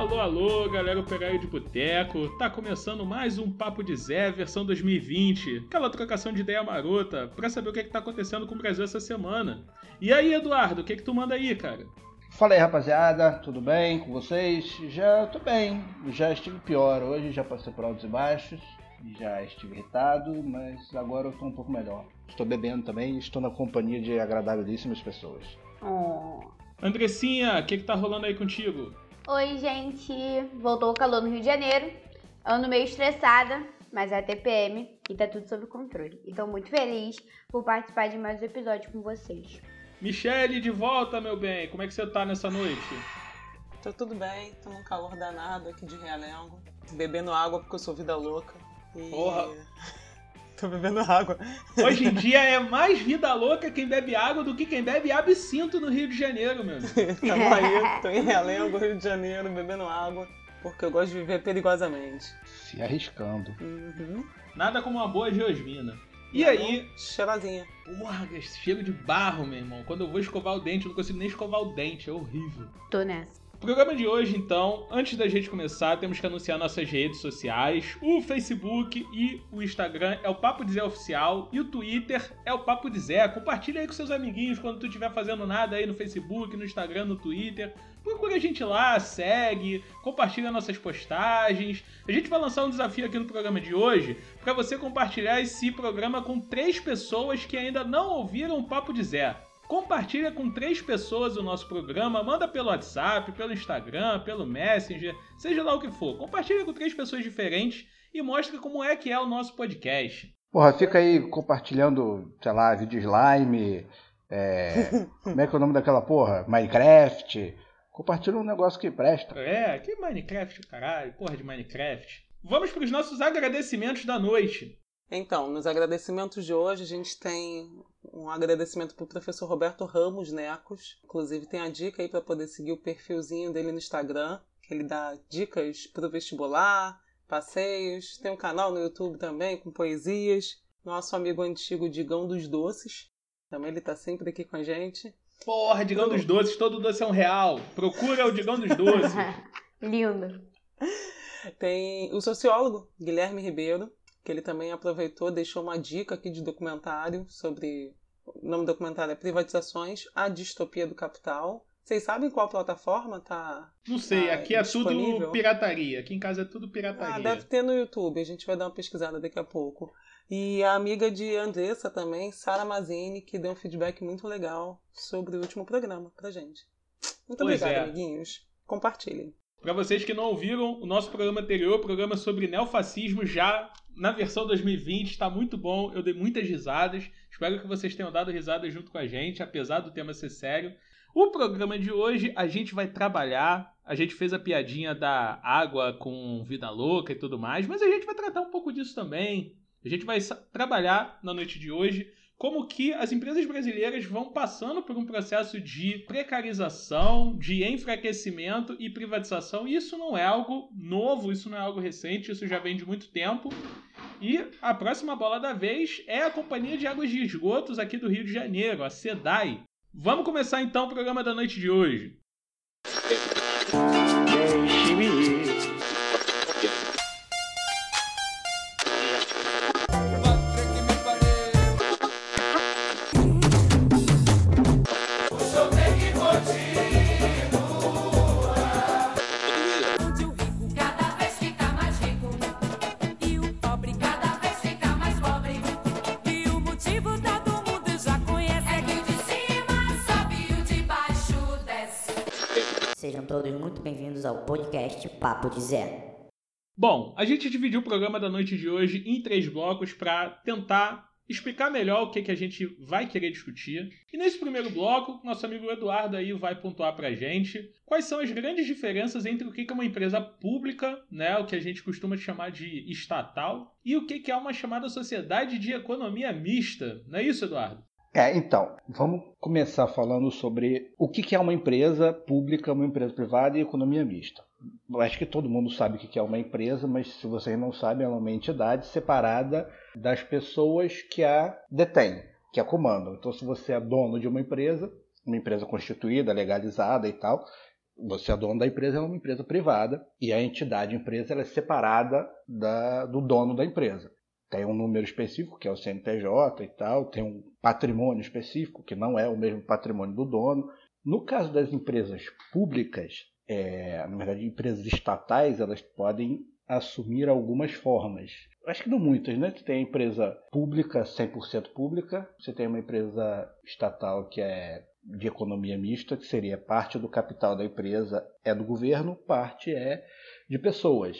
Alô, alô, galera operária de boteco. Tá começando mais um Papo de Zé, versão 2020. Aquela trocação de ideia marota pra saber o que, é que tá acontecendo com o Brasil essa semana. E aí, Eduardo, o que, é que tu manda aí, cara? Fala aí, rapaziada, tudo bem com vocês? Já tô bem, já estive pior hoje, já passei por altos e baixos, já estive irritado, mas agora eu tô um pouco melhor. Estou bebendo também e estou na companhia de agradabilíssimas pessoas. Oh. Andressinha, o que, que tá rolando aí contigo? Oi, gente. Voltou o calor no Rio de Janeiro. Ando meio estressada, mas é TPM e tá tudo sob controle. E tô muito feliz por participar de mais um episódio com vocês. Michele, de volta, meu bem. Como é que você tá nessa noite? Tô tudo bem, tô num calor danado aqui de Realengo. Bebendo água porque eu sou vida louca. E... Porra. Tô bebendo água. Hoje em dia é mais vida louca quem bebe água do que quem bebe absinto no Rio de Janeiro, meu. Tamo aí, tô em Realengo, Rio de Janeiro, bebendo água. Porque eu gosto de viver perigosamente. Se arriscando. Uhum. Nada como uma boa geosmina. E Tá aí, bom? Cheirosinha. porra, esse cheiro de barro, meu irmão. Quando eu vou escovar o dente, eu não consigo nem escovar o dente, é horrível. Tô nessa. Programa de hoje, então, antes da gente começar, temos que anunciar nossas redes sociais. O Facebook e o Instagram é o Papo de Zé Oficial e o Twitter é o Papo de Zé. Compartilha aí com seus amiguinhos quando tu estiver fazendo nada aí no Facebook, no Instagram, no Twitter. Procura a gente lá, segue, compartilha nossas postagens. A gente vai lançar um desafio aqui no programa de hoje para você compartilhar esse programa com três pessoas que ainda não ouviram o Papo de Zé. Compartilha com três pessoas o nosso programa, manda pelo WhatsApp, pelo Instagram, pelo Messenger, seja lá o que for. Compartilha com três pessoas diferentes e mostra como é que é o nosso podcast. Porra, fica aí compartilhando, sei lá, vídeo slime, é... como é que é o nome daquela porra? Minecraft. Compartilha um negócio que presta. É, que Minecraft, caralho, porra de Minecraft. Vamos para os nossos agradecimentos da noite. Então, nos agradecimentos de hoje, a gente tem um agradecimento pro professor Roberto Ramos Necos. Inclusive, tem a dica aí para poder seguir o perfilzinho dele no Instagram, que ele dá dicas pro vestibular, passeios. Tem um canal no YouTube também com poesias. Nosso amigo antigo Digão dos Doces. Também ele tá sempre aqui com a gente. Porra, Digão dos Doces, todo doce é um real. Procura o Digão dos Doces. Lindo. Tem o sociólogo Guilherme Ribeiro, que ele também aproveitou, deixou uma dica aqui de documentário sobre. O nome do documentário é Privatizações, a Distopia do Capital. Vocês sabem qual plataforma tá? Não sei, Ah, aqui é tudo disponível? pirataria. Aqui em casa é tudo Ah, pirataria. deve ter no YouTube, a gente vai dar uma pesquisada daqui a pouco. E a amiga de Andressa também, Sara Mazini, que deu um feedback muito legal sobre o último programa pra gente. Muito Pois obrigada, é. amiguinhos. Compartilhem. Para vocês que não ouviram o nosso programa anterior, o programa sobre neofascismo, já na versão 2020, está muito bom. Eu dei muitas risadas. Espero que vocês tenham dado risadas junto com a gente, apesar do tema ser sério. O programa de hoje a gente vai trabalhar. A gente fez a piadinha da água com vida louca e tudo mais, mas a gente vai tratar um pouco disso também. A gente vai trabalhar na noite de hoje como que as empresas brasileiras vão passando por um processo de precarização, de enfraquecimento e privatização. Isso não é algo novo, isso não é algo recente, isso já vem de muito tempo. E a próxima bola da vez é a Companhia de Águas de Esgotos aqui do Rio de Janeiro, a SEDAI. Vamos começar então o programa da noite de hoje. Podcast Papo de Zé. Bom, a gente dividiu o programa da noite de hoje em três blocos para tentar explicar melhor o que, que a gente vai querer discutir. E nesse primeiro bloco, nosso amigo Eduardo aí vai pontuar pra gente quais são as grandes diferenças entre o que que é uma empresa pública, né, o que a gente costuma chamar de estatal, e o que que é uma chamada sociedade de economia mista. Não é isso, Eduardo? É, então, vamos começar falando sobre o que que é uma empresa pública, uma empresa privada e economia mista. Acho que todo mundo sabe o que é uma empresa, mas se vocês não sabem, ela é uma entidade separada das pessoas que a detêm, que a comandam. Então, se você é dono de uma empresa, uma empresa constituída, legalizada e tal, Você é dono da empresa, é uma empresa privada e a entidade empresa ela é separada da, do dono da empresa. Tem um número específico, que é o CNPJ e tal, tem um patrimônio específico, que não é o mesmo patrimônio do dono. No caso das empresas públicas, é, na verdade, empresas estatais, elas podem assumir algumas formas. Acho que não muitas, né? Você tem a empresa pública, 100% pública, você tem uma empresa estatal que é de economia mista, que seria parte do capital da empresa é do governo, parte é de pessoas.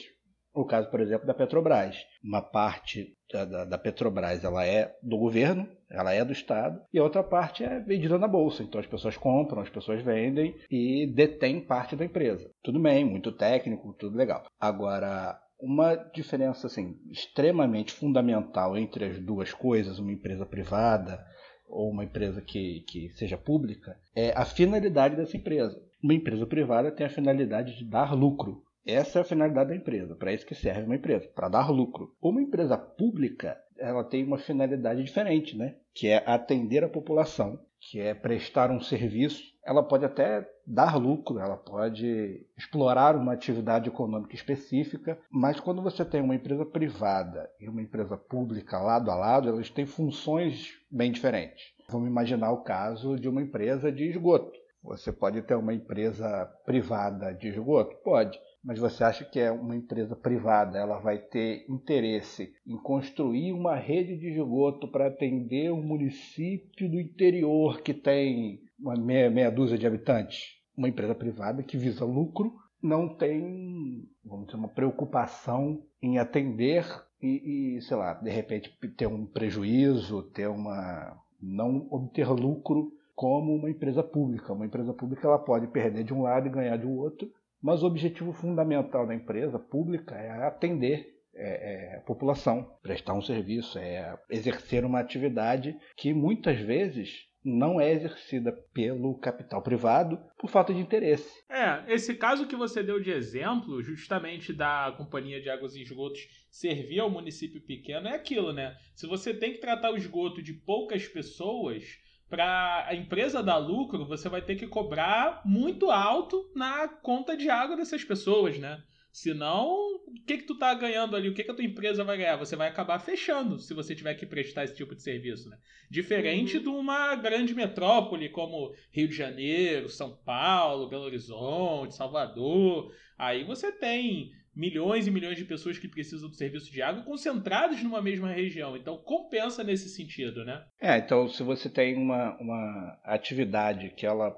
O caso, por exemplo, da Petrobras. Uma parte da, da, Petrobras ela é do governo, ela é do Estado, e a outra parte é vendida na Bolsa. Então as pessoas compram, as pessoas vendem e detêm parte da empresa. Tudo bem, muito técnico, tudo legal. Agora, uma diferença assim, extremamente fundamental entre as duas coisas, uma empresa privada ou uma empresa que, que seja pública, é a finalidade dessa empresa. Uma empresa privada tem a finalidade de dar lucro. Essa é a finalidade da empresa, para isso que serve uma empresa, para dar lucro. Uma empresa pública, ela tem uma finalidade diferente, né? Que é atender a população, que é prestar um serviço. Ela pode até dar lucro, ela pode explorar uma atividade econômica específica, mas quando você tem uma empresa privada e uma empresa pública lado a lado, elas têm funções bem diferentes. Vamos imaginar o caso de uma empresa de esgoto. Você pode ter uma empresa privada de esgoto? Pode mas você acha que é uma empresa privada, ela vai ter interesse em construir uma rede de esgoto para atender um município do interior que tem uma meia, meia dúzia de habitantes? Uma empresa privada que visa lucro não tem, vamos dizer, uma preocupação em atender e, e sei lá, de repente ter um prejuízo, ter uma não obter lucro como uma empresa pública. Uma empresa pública ela pode perder de um lado e ganhar de outro, mas o objetivo fundamental da empresa pública é atender é, é, a população, prestar um serviço, é exercer uma atividade que muitas vezes não é exercida pelo capital privado por falta de interesse. É, esse caso que você deu de exemplo, justamente da Companhia de Águas e Esgotos servir ao município pequeno, é aquilo, né? Se você tem que tratar o esgoto de poucas pessoas, para a empresa dar lucro, você vai ter que cobrar muito alto na conta de água dessas pessoas, né? Senão, o que que tu tá ganhando ali? O que que a tua empresa vai ganhar? Você vai acabar fechando se você tiver que prestar esse tipo de serviço, né? Diferente uhum. de uma grande metrópole como Rio de Janeiro, São Paulo, Belo Horizonte, Salvador. Aí você tem milhões e milhões de pessoas que precisam do serviço de água concentradas numa mesma região. Então compensa nesse sentido, né? É, então se você tem uma, uma atividade que ela,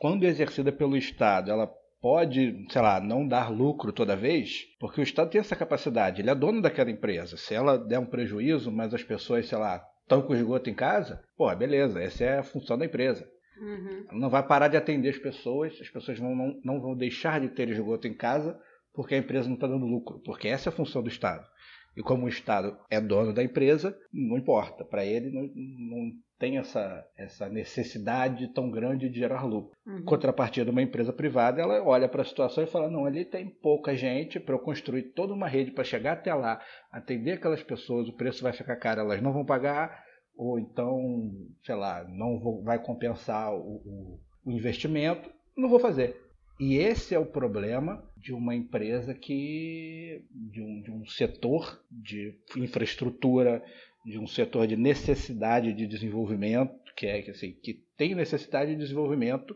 quando exercida pelo Estado, ela pode, sei lá, não dar lucro toda vez, porque o Estado tem essa capacidade, ele é dono daquela empresa. Se ela der um prejuízo, mas as pessoas, sei lá, estão com esgoto em casa, pô, beleza, essa é a função da empresa. Uhum. Ela não vai parar de atender as pessoas, as pessoas vão, não, não vão deixar de ter esgoto em casa porque a empresa não está dando lucro, porque essa é a função do Estado. E como o Estado é dono da empresa, não importa, para ele não, não, tem essa, essa necessidade tão grande de gerar lucro. Uhum. Contrapartida, uma empresa privada, ela olha para a situação e fala: não, ali tem pouca gente para eu construir toda uma rede para chegar até lá, atender aquelas pessoas, o preço vai ficar caro, elas não vão pagar, ou então, sei lá, não vou, vai compensar o, o, o investimento, não vou fazer. E esse é o problema de uma empresa que. de um, de um setor de infraestrutura, de um setor de necessidade de desenvolvimento, que é assim, que tem necessidade de desenvolvimento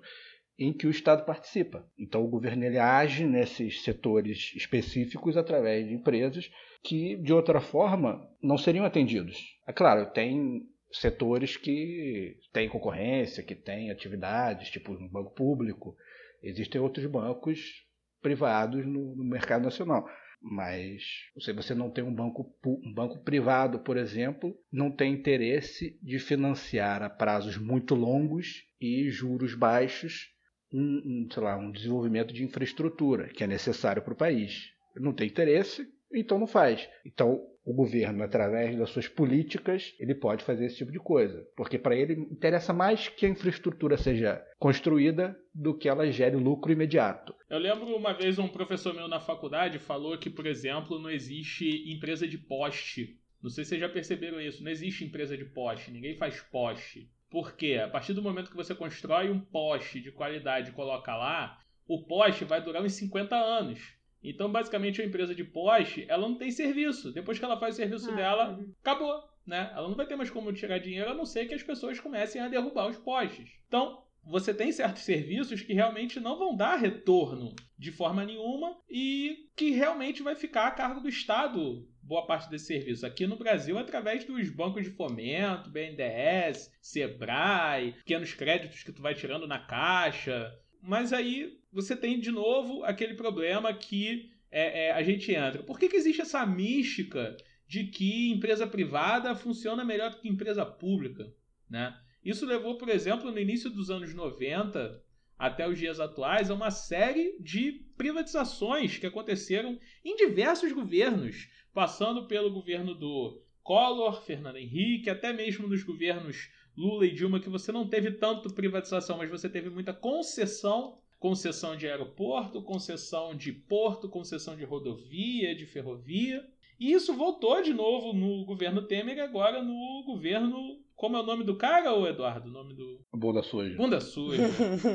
em que o Estado participa. Então o governo ele age nesses setores específicos através de empresas que de outra forma não seriam atendidos. É claro, tem setores que têm concorrência, que têm atividades, tipo um banco público, Existem outros bancos privados no, no mercado nacional. Mas se você não tem um banco, um banco privado, por exemplo, não tem interesse de financiar a prazos muito longos e juros baixos um, um, sei lá, um desenvolvimento de infraestrutura que é necessário para o país. Não tem interesse, então não faz. Então o governo, através das suas políticas, ele pode fazer esse tipo de coisa. Porque para ele interessa mais que a infraestrutura seja construída do que ela gere lucro imediato. Eu lembro uma vez um professor meu na faculdade falou que, por exemplo, não existe empresa de poste. Não sei se vocês já perceberam isso. Não existe empresa de poste. Ninguém faz poste. Por quê? A partir do momento que você constrói um poste de qualidade e coloca lá, o poste vai durar uns 50 anos. Então, basicamente, a empresa de poste, ela não tem serviço. Depois que ela faz o serviço Ah, dela, uhum. acabou, né? Ela não vai ter mais como tirar dinheiro, a não ser que as pessoas comecem a derrubar os postes. Então, você tem certos serviços que realmente não vão dar retorno de forma nenhuma e que realmente vai ficar a cargo do Estado boa parte desse serviço. Aqui no Brasil, através dos bancos de fomento, BNDES, Sebrae, pequenos créditos que tu vai tirando na caixa. Mas aí você tem de novo aquele problema que é, é, a gente entra. Por que, que existe essa mística de que empresa privada funciona melhor do que empresa pública? Né? Isso levou, por exemplo, no início dos anos 90 até os dias atuais, a uma série de privatizações que aconteceram em diversos governos, passando pelo governo do Collor, Fernando Henrique, até mesmo nos governos Lula e Dilma, que você não teve tanto privatização, mas você teve muita concessão concessão de aeroporto, concessão de porto, concessão de rodovia, de ferrovia. E isso voltou de novo no governo Temer e agora no governo. Como é o nome do cara, ô Eduardo? O nome do. Bunda suja. Bunda Suja.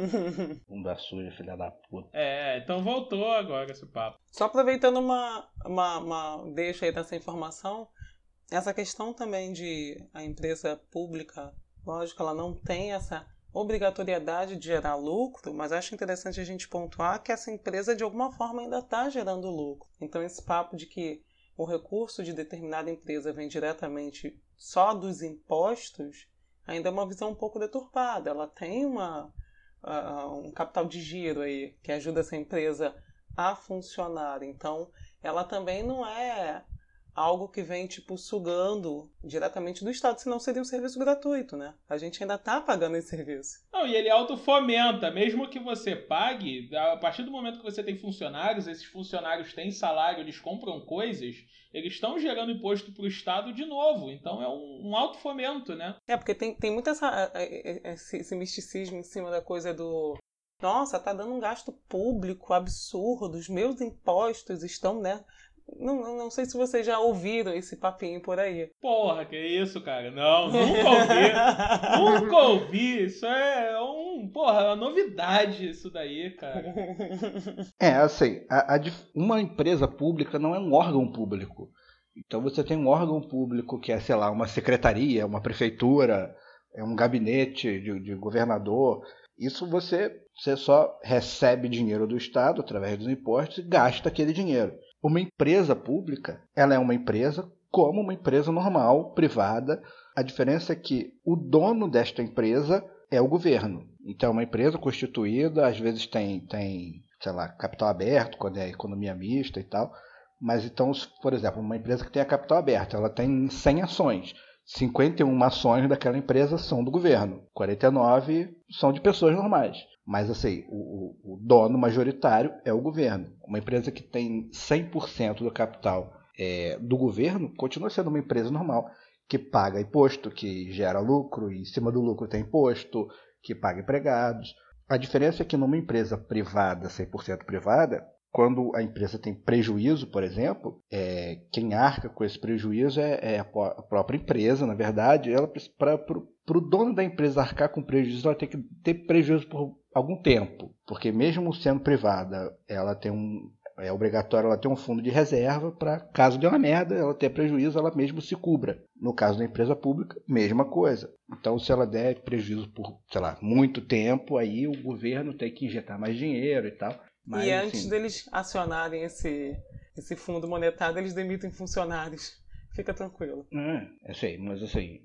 Bunda suja, filha da puta. é, então voltou agora esse papo. Só aproveitando uma, uma, uma deixa aí dessa informação, essa questão também de a empresa pública, lógico, ela não tem essa obrigatoriedade de gerar lucro, mas acho interessante a gente pontuar que essa empresa de alguma forma ainda está gerando lucro. Então esse papo de que o recurso de determinada empresa vem diretamente só dos impostos ainda é uma visão um pouco deturpada. Ela tem uma, uh, um capital de giro aí que ajuda essa empresa a funcionar. Então, ela também não é algo que vem tipo sugando diretamente do Estado, senão seria um serviço gratuito, né? A gente ainda está pagando esse serviço. Não, e ele autofomenta, mesmo que você pague, a partir do momento que você tem funcionários, esses funcionários têm salário, eles compram coisas, eles estão gerando imposto para o Estado de novo. Então é um, um autofomento, né? É, porque tem, tem muito essa, esse, esse misticismo em cima da coisa do. Nossa, tá dando um gasto público absurdo, os meus impostos estão, né? Não, não, sei se vocês já ouviram esse papinho por aí. Porra, que isso, cara? Não, nunca ouvi. nunca ouvi. Isso é um. Porra, uma novidade isso daí, cara. É, assim, a, a, uma empresa pública não é um órgão público. Então você tem um órgão público que é, sei lá, uma secretaria, uma prefeitura, é um gabinete de, de governador. Isso você, você só recebe dinheiro do Estado através dos impostos e gasta aquele dinheiro. Uma empresa pública, ela é uma empresa como uma empresa normal, privada. A diferença é que o dono desta empresa é o governo. Então, é uma empresa constituída, às vezes tem, tem, sei lá, capital aberto, quando é economia mista e tal. Mas então, por exemplo, uma empresa que tem a capital aberto, ela tem 100 ações. 51 ações daquela empresa são do governo, 49 são de pessoas normais. Mas assim, o, o, dono majoritário é o governo. Uma empresa que tem 100% do capital é, do governo continua sendo uma empresa normal, que paga imposto, que gera lucro, e em cima do lucro tem imposto, que paga empregados. A diferença é que numa empresa privada, 100% privada, quando a empresa tem prejuízo, por exemplo, é, quem arca com esse prejuízo é, é a própria empresa, na verdade. Ela para o dono da empresa arcar com prejuízo, ela tem que ter prejuízo por algum tempo, porque mesmo sendo privada, ela tem um é obrigatório ela ter um fundo de reserva para caso dê uma merda, ela ter prejuízo, ela mesmo se cubra. No caso da empresa pública, mesma coisa. Então, se ela der prejuízo por, sei lá, muito tempo, aí o governo tem que injetar mais dinheiro e tal. Mas, e antes assim, deles acionarem esse, esse fundo monetário, eles demitem funcionários. Fica tranquilo. É, eu sei, mas assim,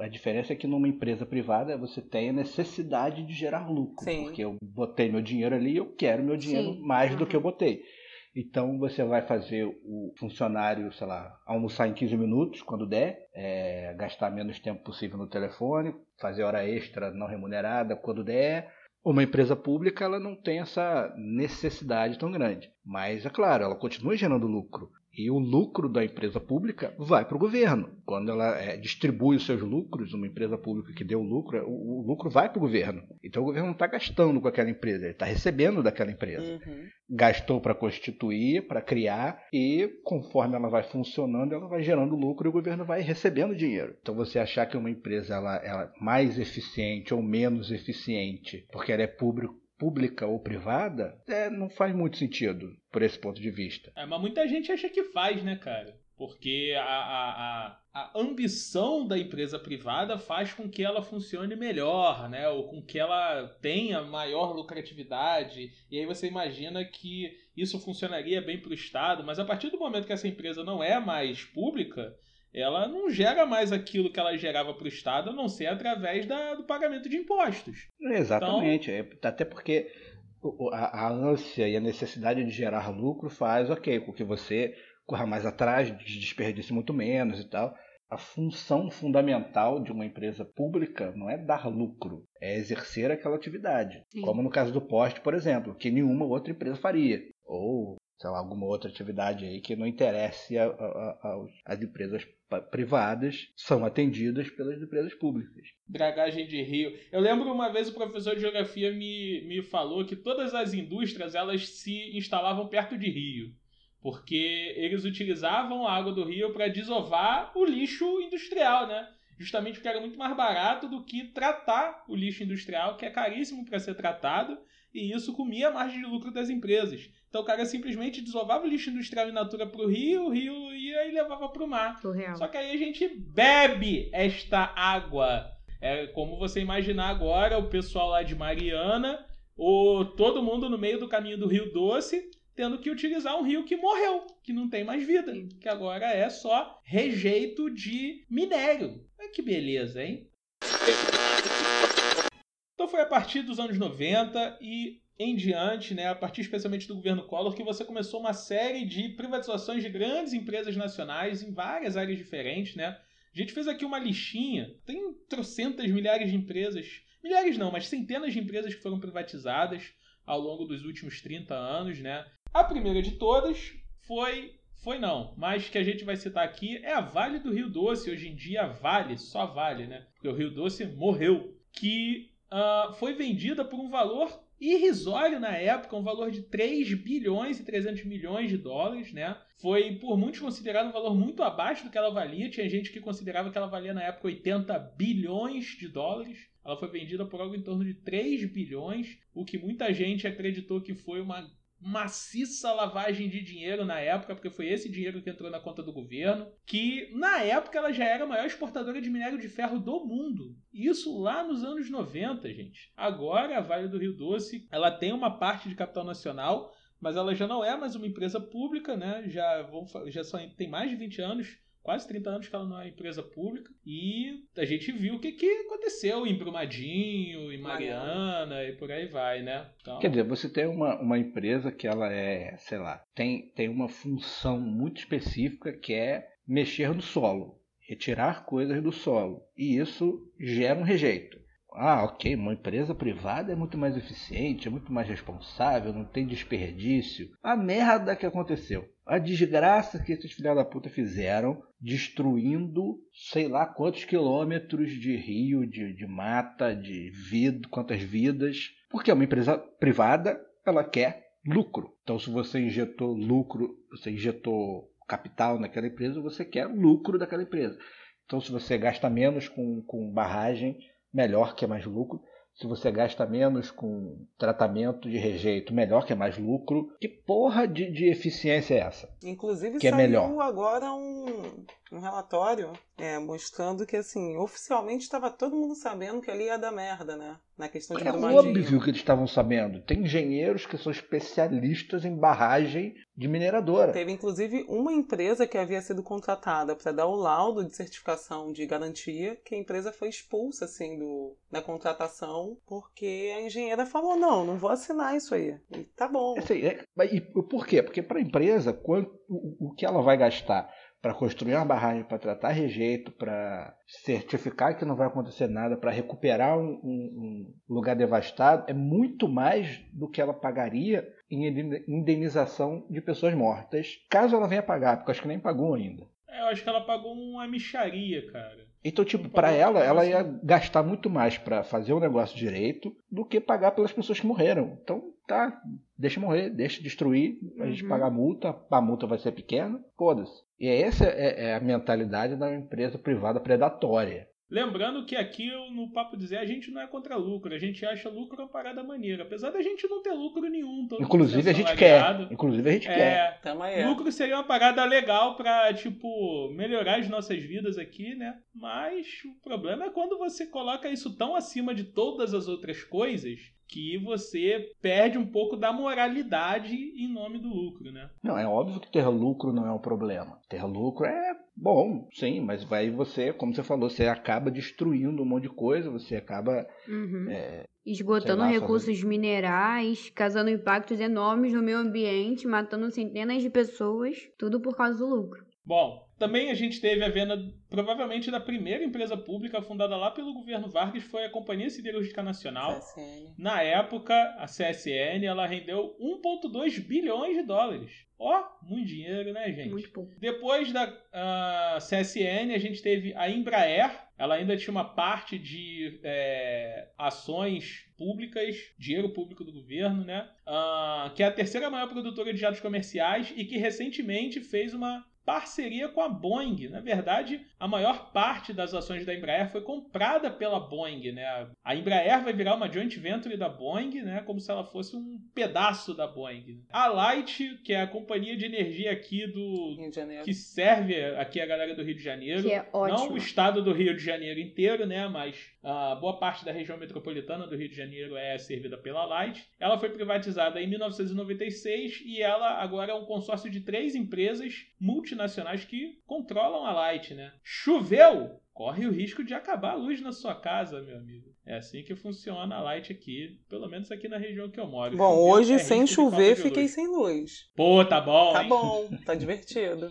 a diferença é que numa empresa privada você tem a necessidade de gerar lucro. Sim. Porque eu botei meu dinheiro ali e eu quero meu dinheiro Sim. mais do que eu botei. Então você vai fazer o funcionário, sei lá, almoçar em 15 minutos, quando der, é, gastar menos tempo possível no telefone, fazer hora extra não remunerada quando der. Uma empresa pública ela não tem essa necessidade tão grande. Mas é claro, ela continua gerando lucro. E o lucro da empresa pública vai para o governo. Quando ela é, distribui os seus lucros, uma empresa pública que deu lucro, o, o lucro vai para o governo. Então o governo não está gastando com aquela empresa, ele está recebendo daquela empresa. Uhum. Gastou para constituir, para criar, e conforme ela vai funcionando, ela vai gerando lucro e o governo vai recebendo dinheiro. Então você achar que uma empresa ela, ela é mais eficiente ou menos eficiente, porque ela é público pública ou privada, é, não faz muito sentido por esse ponto de vista. É, mas muita gente acha que faz, né, cara? Porque a, a, a, a ambição da empresa privada faz com que ela funcione melhor, né? Ou com que ela tenha maior lucratividade. E aí você imagina que isso funcionaria bem para o Estado, mas a partir do momento que essa empresa não é mais pública, ela não gera mais aquilo que ela gerava para o Estado, a não ser através da, do pagamento de impostos. Exatamente. É, Até porque a, a ânsia e a necessidade de gerar lucro faz, ok, com que você corra mais atrás, desperdice muito menos e tal. A função fundamental de uma empresa pública não é dar lucro, é exercer aquela atividade. Sim. Como no caso do poste, por exemplo, que nenhuma outra empresa faria. Ou, sei lá, alguma outra atividade aí que não interesse a- a- a- as empresas privadas são atendidas pelas empresas públicas. dragagem de rio. Eu lembro uma vez o professor de geografia me, me falou que todas as indústrias elas se instalavam perto de rio, porque eles utilizavam a água do rio para desovar o lixo industrial, né? Justamente porque era muito mais barato do que tratar o lixo industrial, que é caríssimo para ser tratado, e isso comia a margem de lucro das empresas. Então o cara simplesmente desovava o lixo industrial in natura para o rio, o rio ia e levava para o mar. Surreal. Só que aí a gente bebe esta água. É como você imaginar agora o pessoal lá de Mariana, ou todo mundo no meio do caminho do Rio Doce, tendo que utilizar um rio que morreu, que não tem mais vida, que agora é só rejeito de minério. Olha que beleza, hein? Foi a partir dos anos 90 e em diante, né, a partir especialmente do governo Collor, que você começou uma série de privatizações de grandes empresas nacionais em várias áreas diferentes, né? A gente fez aqui uma listinha, tem trocentas milhares de empresas, milhares não, mas centenas de empresas que foram privatizadas ao longo dos últimos 30 anos, né? A primeira de todas foi foi não, mas que a gente vai citar aqui é a Vale do Rio Doce, hoje em dia Vale, só Vale, né? Porque o Rio Doce morreu, que ah, foi vendida por um valor irrisório na época, um valor de 3 bilhões e 300 milhões de dólares, né? Foi por muitos considerado um valor muito abaixo do que ela valia. Tinha gente que considerava que ela valia na época 80 bilhões de dólares. Ela foi vendida por algo em torno de 3 bilhões, o que muita gente acreditou que foi uma maciça lavagem de dinheiro na época, porque foi esse dinheiro que entrou na conta do governo, que na época ela já era a maior exportadora de minério de ferro do mundo. Isso lá nos anos 90, gente. Agora a Vale do Rio Doce, ela tem uma parte de capital nacional, mas ela já não é mais uma empresa pública, né? Já, vão, já só tem mais de 20 anos, quase 30 anos que ela não é empresa pública. E a gente viu o que, que aconteceu em Brumadinho, em Mariana e por aí vai, né? Então, Quer dizer, você tem uma, uma empresa que ela é, sei lá, tem, tem uma função muito específica que é mexer no solo, retirar coisas do solo. E isso gera um rejeito. Ah, ok, uma empresa privada é muito mais eficiente, é muito mais responsável, não tem desperdício. A merda que aconteceu. A desgraça que esses filha da puta fizeram, destruindo sei lá quantos quilômetros de rio, de, de mata, de vida, quantas vidas. Porque é uma empresa privada, ela quer lucro. Então, se você injetou lucro, você injetou capital naquela empresa, você quer lucro daquela empresa. Então, se você gasta menos com, com barragem, melhor que é mais lucro. Se você gasta menos com tratamento de rejeito, melhor que é mais lucro. Que porra de, de eficiência é essa? Inclusive Que é saiu melhor. agora um, um relatório é, mostrando que assim, oficialmente estava todo mundo sabendo que ali ia dar merda, né? Na questão de É óbvio que eles estavam sabendo. Tem engenheiros que são especialistas em barragem de mineradora. Teve inclusive uma empresa que havia sido contratada para dar o laudo de certificação de garantia, que a empresa foi expulsa assim do, da contratação, porque a engenheira falou: não, não vou assinar isso aí. E tá bom. Assim, é- mas e por quê? Porque para a empresa, quanto, o, o que ela vai gastar para construir uma barragem, para tratar rejeito, para certificar que não vai acontecer nada, para recuperar um, um- um lugar devastado, é muito mais do que ela pagaria em indeni- indenização de pessoas mortas, caso ela venha pagar, porque eu acho que nem pagou ainda. é, eu acho que ela pagou uma micharia, cara. Então, tipo, para ela, ela assim. ia gastar muito mais para fazer o negócio direito do que pagar pelas pessoas que morreram. Então, tá, deixa morrer, deixa destruir, a gente Uhum. paga a multa, a multa vai ser pequena, foda-se. E essa é, é a mentalidade da empresa privada predatória. Lembrando que aqui no Papo Dizer a gente não é contra lucro, a gente acha lucro uma parada maneira. Apesar da gente não ter lucro nenhum. Inclusive a gente quer. Inclusive a gente quer. É, Tamo aí. lucro seria uma parada legal pra, tipo, melhorar as nossas vidas aqui, né? Mas o problema é quando você coloca isso tão acima de todas as outras coisas que você perde um pouco da moralidade em nome do lucro, né? Não, é óbvio que ter lucro não é um problema. Ter lucro é bom, sim, mas vai você, como você falou, você acaba destruindo um monte de coisa, você acaba. Uhum. é, Esgotando lá, recursos minerais, causando impactos enormes no meio ambiente, matando centenas de pessoas, tudo por causa do lucro. Bom, também a gente teve a venda, provavelmente, da primeira empresa pública fundada lá pelo governo Vargas, foi a Companhia Siderúrgica Nacional. CSN. Na época, a CSN, ela rendeu 1,2 bilhões de dólares. Ó, muito dinheiro, né, gente? Muito pouco. Depois da ah, CSN, a gente teve a Embraer. Ela ainda tinha uma parte de é, ações públicas, dinheiro público do governo, né? Ah, que é a terceira maior produtora de jatos comerciais e que recentemente fez uma parceria com a Boeing. Na verdade, a maior parte das ações da Embraer foi comprada pela Boeing, né? A Embraer vai virar uma joint venture da Boeing, né? Como se ela fosse um pedaço da Boeing. A Light, que é a companhia de energia aqui do Rio de Janeiro. que serve aqui a galera do Rio de Janeiro. Que é Não ótimo. o estado do Rio de Janeiro inteiro, né? Mas a boa parte da região metropolitana do Rio de Janeiro é servida pela Light. Ela foi privatizada em 1996 e ela agora é um consórcio de três empresas multinacionais que controlam a Light, né? Choveu! Corre o risco de acabar a luz na sua casa, meu amigo. É assim que funciona a Light aqui, pelo menos aqui na região que eu moro. Bom, Choveu hoje é sem chover fiquei sem luz. Pô, tá bom, Tá hein? bom, tá divertido.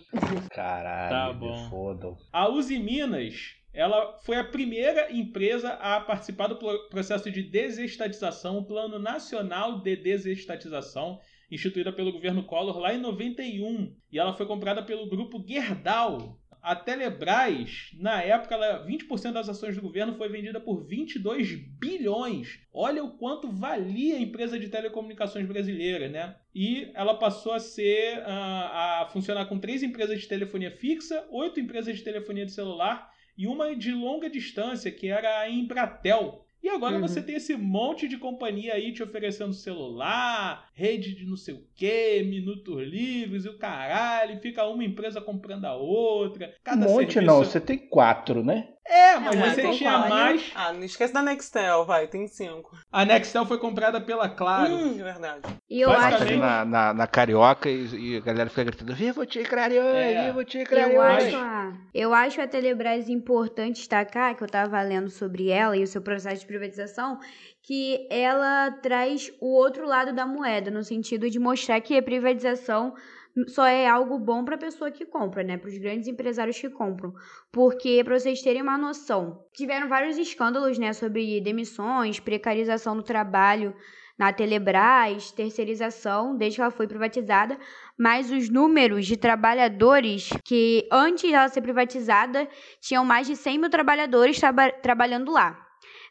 caralho, Tá me bom. fodam. A Uzi Minas, ela foi a primeira empresa a participar do pro- processo de desestatização, o Plano Nacional de Desestatização, instituída pelo governo Collor lá em 91. E ela foi comprada pelo grupo Gerdau. A Telebrás, na época, ela, 20% das ações do governo foi vendida por 22 bilhões. Olha o quanto valia a empresa de telecomunicações brasileira, né? E ela passou a ser ah, a funcionar com três empresas de telefonia fixa, oito empresas de telefonia de celular e uma de longa distância, que era a Embratel. E agora Uhum. você tem esse monte de companhia aí te oferecendo celular, rede de não sei o que, minutos livres e o caralho, fica uma empresa comprando a outra. Um Cada monte serviço... não, você tem quatro, né? É, mas Não, você tem tinha mais. Ah, não esquece da Nextel, vai, tem cinco. A Nextel foi comprada pela Claro. Hum, é verdade. E eu acho, ali na, na, na Carioca e, e a galera fica gritando Viva o Ticrarioi, É. viva o eu Ticrarioi. acho, a, eu acho a Telebrás importante destacar, que eu tava lendo sobre ela e o seu processo de privatização, que ela traz o outro lado da moeda, no sentido de mostrar que a privatização só é algo bom para a pessoa que compra, né? Para os grandes empresários que compram. Porque, para vocês terem uma noção, tiveram vários escândalos, né? Sobre demissões, precarização do trabalho na Telebrás, terceirização, desde que ela foi privatizada. Mas os números de trabalhadores que, antes dela ser privatizada, tinham mais de 100 mil trabalhadores traba- trabalhando lá.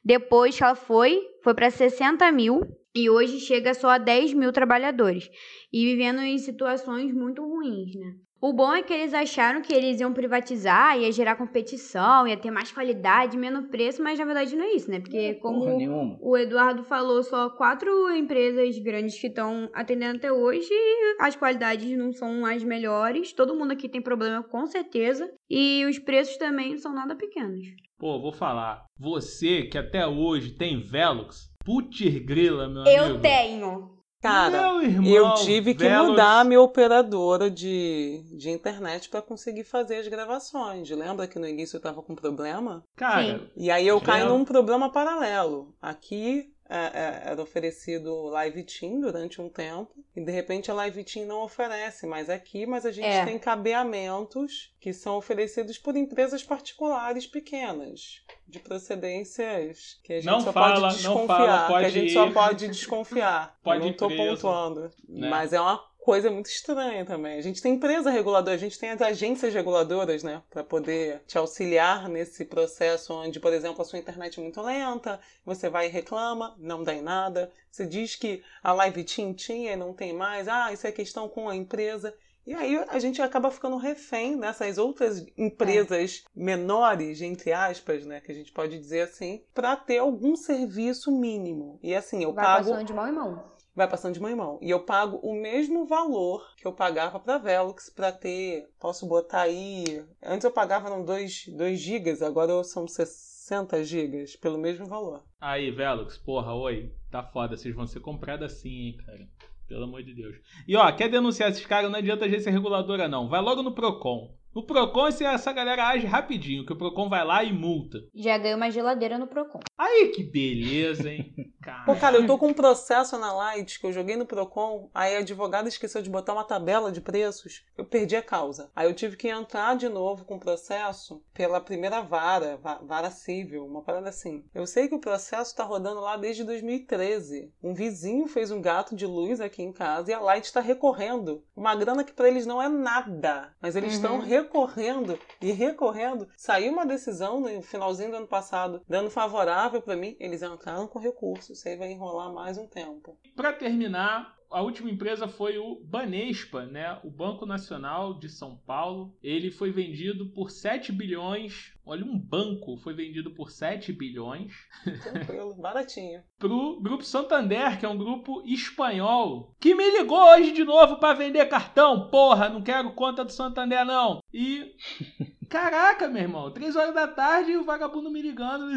Depois que ela foi, foi para 60 mil. E hoje chega só a 10 mil trabalhadores. E vivendo em situações muito ruins, né? O bom é que eles acharam que eles iam privatizar, ia gerar competição, ia ter mais qualidade, menos preço, mas na verdade não é isso, né? Porque como o Eduardo falou, só quatro empresas grandes que estão atendendo até hoje, e as qualidades não são as melhores, todo mundo aqui tem problema com certeza, e os preços também não são nada pequenos. Pô, vou falar. Você que até hoje tem Velux, putz grila, meu Eu amigo. tenho! Cara, Meu irmão, eu tive que mudar a minha operadora de, de internet para conseguir fazer as gravações. Lembra que no início eu tava com problema? Cara, Sim. E aí eu caí num problema paralelo. Aqui era oferecido Live Team durante um tempo, e de repente a Live Team não oferece mais aqui, mas a gente É. tem cabeamentos que são oferecidos por empresas particulares pequenas, de procedências que a gente Não só fala, pode não desconfiar. fala, que pode a gente só ir. pode desconfiar. Pode eu não preso, pontuando. né? Mas é uma coisa muito estranha também. A gente tem empresa reguladora, a gente tem as agências reguladoras, né, para poder te auxiliar nesse processo onde, por exemplo, a sua internet é muito lenta, você vai e reclama, não dá em nada. Você diz que a Live Team tinha e não tem mais. Ah, isso é questão com a empresa. E aí a gente acaba ficando refém dessas outras empresas menores, entre aspas, né, que a gente pode dizer assim, para ter algum serviço mínimo. E assim, eu Vai pago de mão em mão. Vai passando de mão em mão. E eu pago o mesmo valor que eu pagava para Velux para ter. Posso botar aí. Antes eu pagava não 2 gigas, agora são 60 gigas pelo mesmo valor. Aí, Velux, porra, oi. Tá foda, vocês vão ser comprados assim, hein, cara. Pelo amor de Deus. E ó, quer denunciar esses caras, não adianta agência reguladora, não. Vai logo no Procon. No Procon, essa galera age rapidinho, que o Procon vai lá e multa. Já ganhei uma geladeira no Procon. Aí, que beleza, hein? Pô, Cara. cara, eu tô com um processo na Light que eu joguei no Procon, aí a advogada esqueceu de botar uma tabela de preços, eu perdi a causa. Aí eu tive que entrar de novo com o processo pela primeira vara, va- vara civil, uma parada assim. Eu sei que o processo tá rodando lá desde 2013. Um vizinho fez um gato de luz aqui em casa e a Light tá recorrendo. Uma grana que pra eles não é nada, mas eles estão Uhum. Recorrendo e recorrendo. Saiu uma decisão no finalzinho do ano passado, dando favorável pra mim, eles entraram com recurso. Isso aí vai enrolar mais um tempo. Pra terminar, a última empresa foi o Banespa, né? O Banco Nacional de São Paulo. Ele foi vendido por 7 bilhões. Olha, um banco foi vendido por 7 bilhões Tranquilo, baratinho. pro Grupo Santander, que é um grupo espanhol, que me ligou hoje de novo pra vender cartão. Porra, não quero conta do Santander não. E caraca, meu irmão, três horas da tarde o vagabundo me ligando,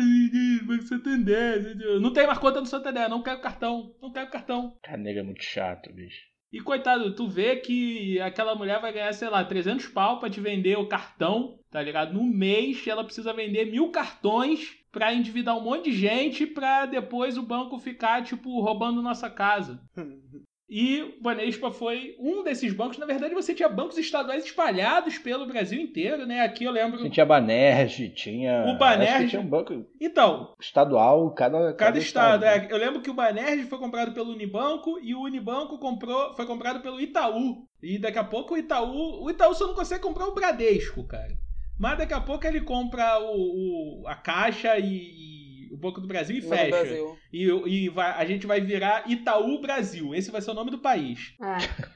Banco Santander, não tem mais conta do Santander, não quero cartão, não quero cartão. Cara, nega é muito chato, bicho. E coitado, tu vê que aquela mulher vai ganhar, sei lá, 300 pau pra te vender o cartão, tá ligado? No mês ela precisa vender mil cartões pra endividar um monte de gente pra depois o banco ficar, tipo, roubando nossa casa. E o Banespa foi um desses bancos. Na verdade, você tinha bancos estaduais espalhados pelo Brasil inteiro, né? Aqui eu lembro. Tinha Banerj, tinha. O Banerj- Tinha um banco Então, estadual, cada, Cada estado. né? é. Eu lembro que o Banerj foi comprado pelo Unibanco e o Unibanco comprou, foi comprado pelo Itaú. E daqui a pouco o Itaú. O Itaú só não consegue comprar o Bradesco, cara. Mas daqui a pouco ele compra o, o- a Caixa e o Banco do Brasil e No fecha. Brasil. E, e vai- a gente vai virar Itaú Brasil. Esse vai ser o nome do país. Ah.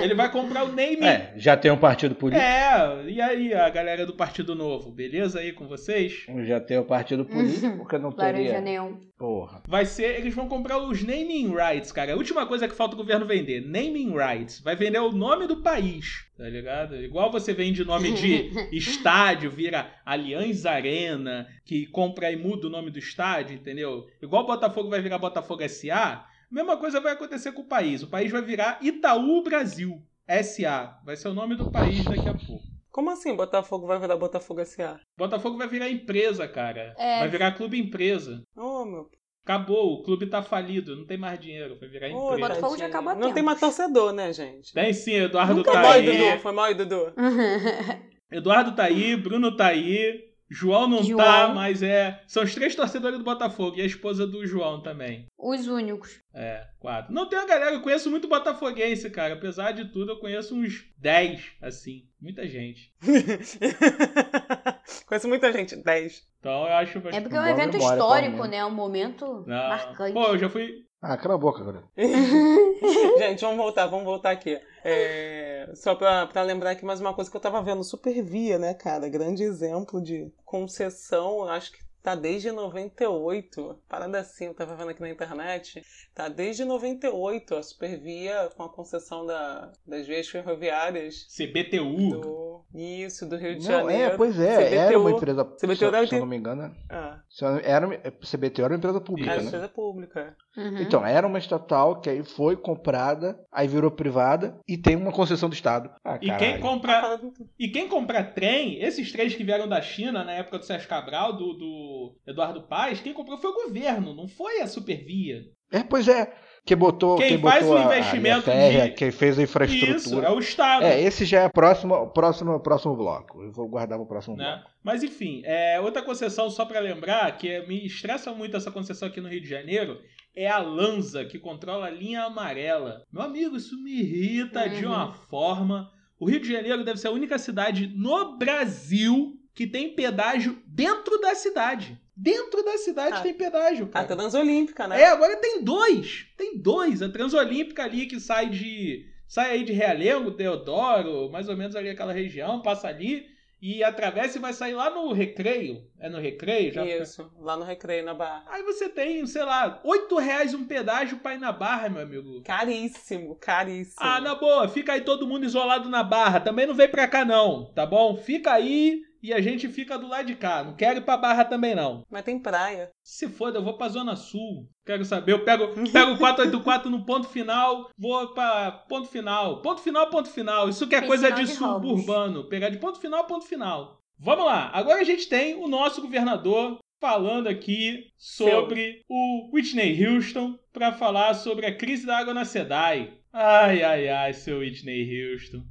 Ele vai comprar o name. É, já tem um partido político. É, e aí a galera do Partido Novo, beleza aí com vocês? Já tem o partido político, porque não Laranja teria. neon. Porra. Vai ser, eles vão comprar os naming rights, cara. A última coisa que falta o governo vender, naming rights. Vai vender o nome do país, tá ligado? Igual você vende nome de estádio, vira Allianz Arena, que compra e muda o nome do estádio, entendeu? Igual o Botafogo vai virar Botafogo SA, mesma coisa vai acontecer com o país. O país vai virar Itaú Brasil SA. Vai ser o nome do país daqui a pouco. Como assim Botafogo vai virar Botafogo S.A.? Botafogo vai virar empresa, cara. É. Vai virar clube empresa. Oh, meu. Acabou, o clube tá falido, não tem mais dinheiro, vai virar Oh, empresa. Botafogo já acabou Não tem mais torcedor, né, gente? Tem sim, Eduardo Nunca tá foi mal. Dudu. Foi mal, Dudu. Eduardo tá aí, Bruno tá aí, João não João. tá, mas é. São os três torcedores do Botafogo e a esposa do João também. Os únicos. É, quatro. Não tem uma galera, eu conheço muito botafoguense, cara. Apesar de tudo, eu conheço uns 10, assim. Muita gente. Conheço muita gente. 10. Então eu acho. É porque é um evento memória, histórico, né? Um momento Não. marcante. Pô, eu já fui. Ah, cala a boca, agora. Gente, vamos voltar, vamos voltar aqui. É, só pra, pra lembrar aqui mais uma coisa que eu tava vendo. Supervia, né, cara? Grande exemplo de concessão, acho que tá desde 98. Parada assim, eu tava vendo aqui na internet. Tá desde 98 a Supervia com a concessão da, das vias ferroviárias CBTU. do. Isso, do Rio de Não, Janeiro. é, pois é, era uma CBTU. empresa. CBTU se, deve se eu não me engano. Ah, se eu- Era, uma- CBTU era uma empresa pública, é Isso. né? empresa pública. Uhum. Então, era uma estatal que aí foi comprada, aí virou privada e tem uma concessão do Estado. Ah, E quem compra. E quem compra trem, esses trens que vieram da China na época do Sérgio Cabral, do, do Eduardo Paes, quem comprou foi o governo, não foi a Supervia. É, pois é. Quem botou, Quem quem faz botou o a- a investimento férrea, de- quem fez a Isso, infraestrutura. é o Estado. É, esse já é a próxima, próxima, próximo bloco. Eu vou guardar pro próximo né? bloco. Mas enfim, é, outra concessão, só pra lembrar, que me estressa muito essa concessão aqui no Rio de Janeiro, é a Lanza, que controla a linha amarela. Meu amigo, isso me irrita de Uhum. uma forma. O Rio de Janeiro deve ser a única cidade no Brasil que tem pedágio dentro da cidade. Dentro da cidade Ah, tem pedágio, A cara. Transolímpica, né? É, agora tem dois. Tem dois. A Transolímpica ali que sai de sai aí de Realengo, Deodoro, mais ou menos ali aquela região, passa ali e atravessa e vai sair lá no Recreio. É no Recreio? Já Isso, lá no Recreio, na Barra. Aí você tem, sei lá, 8 reais um pedágio pra ir na Barra, meu amigo. Caríssimo, caríssimo. Ah, na boa, fica aí todo mundo isolado na Barra. Também não vem pra cá não, tá bom? Fica aí e a gente fica do lado de cá. Não quero ir pra Barra também não. Mas tem praia. Se foda, eu vou pra Zona Sul. Quero saber. Eu pego, pego o 484 no ponto final, vou pra ponto final. Ponto final, ponto final. Isso que é Tem coisa sinal de de suburbano. Pegar de ponto final ponto final. Vamos lá. Agora a gente tem o nosso governador falando aqui sobre o Whitney Houston para falar sobre a crise da água na SEDAI. Ai, ai, ai, seu Whitney Houston.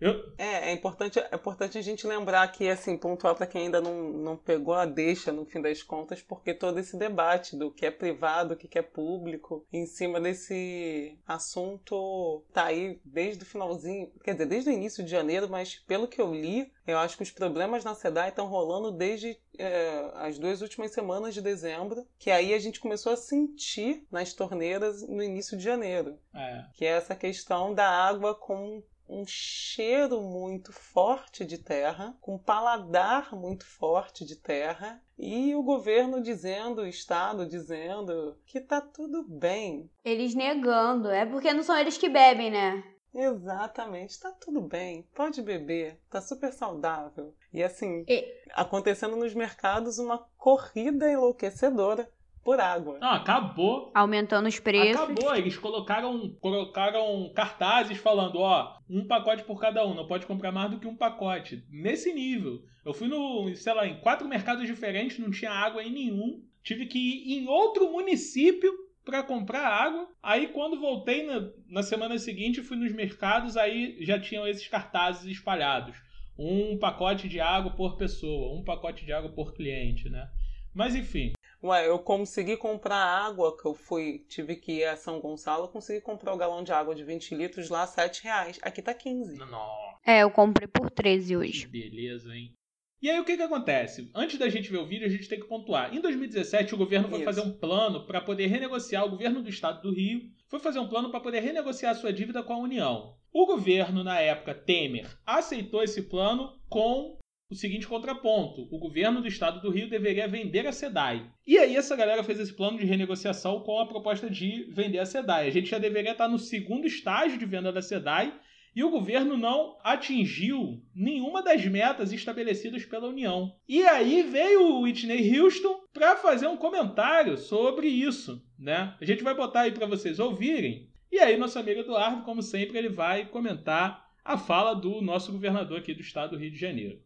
Eu, É, é importante, é importante a gente lembrar que, assim, pontuar para quem ainda não, não pegou a deixa no fim das contas, porque todo esse debate do que é privado, o que é público, em cima desse assunto tá aí desde o finalzinho, quer dizer, desde o início de janeiro, mas pelo que eu li, eu acho que os problemas na SEDAI estão rolando desde é, as duas últimas semanas de dezembro, que aí a gente começou a sentir nas torneiras no início de janeiro. É, que é essa questão da água com um cheiro muito forte de terra, com um paladar muito forte de terra, e o governo dizendo, o Estado dizendo que tá tudo bem. Eles negando. É porque não são eles que bebem, né? Exatamente, tá tudo bem, pode beber, tá super saudável. E assim, E- acontecendo nos mercados uma corrida enlouquecedora por água. não, acabou. Aumentando os preços. Acabou, eles colocaram, colocaram cartazes falando, ó, um pacote por cada um, não pode comprar mais do que um pacote. Nesse nível. Eu fui no, sei lá, em quatro mercados diferentes, não tinha água em nenhum. Tive que ir em outro município para comprar água. Aí quando voltei na, na semana seguinte, fui nos mercados, aí já tinham esses cartazes espalhados. Um pacote de água por pessoa, um pacote de água por cliente, né? Mas enfim, Ué, eu consegui comprar água, que eu fui, tive que ir a São Gonçalo, eu consegui comprar o galão de água de 20 litros lá, 7 reais. Aqui tá 15. nossa. É, eu comprei por 13 Que hoje. beleza, hein? E aí o que que acontece? Antes da gente ver o vídeo, a gente tem que pontuar. Em 2017, o governo foi Isso. fazer um plano para poder renegociar, o governo do estado do Rio foi fazer um plano para poder renegociar sua dívida com a União. O governo, na época, Temer, aceitou esse plano com o seguinte contraponto: o governo do estado do Rio deveria vender a SEDAI. E aí essa galera fez esse plano de renegociação com a proposta de vender a SEDAI. A gente já deveria estar no segundo estágio de venda da SEDAI e o governo não atingiu nenhuma das metas estabelecidas pela União. E aí veio o Whitney Houston para fazer um comentário sobre isso, né? A gente vai botar aí para vocês ouvirem. E aí nosso amigo Eduardo, como sempre, ele vai comentar a fala do nosso governador aqui do estado do Rio de Janeiro.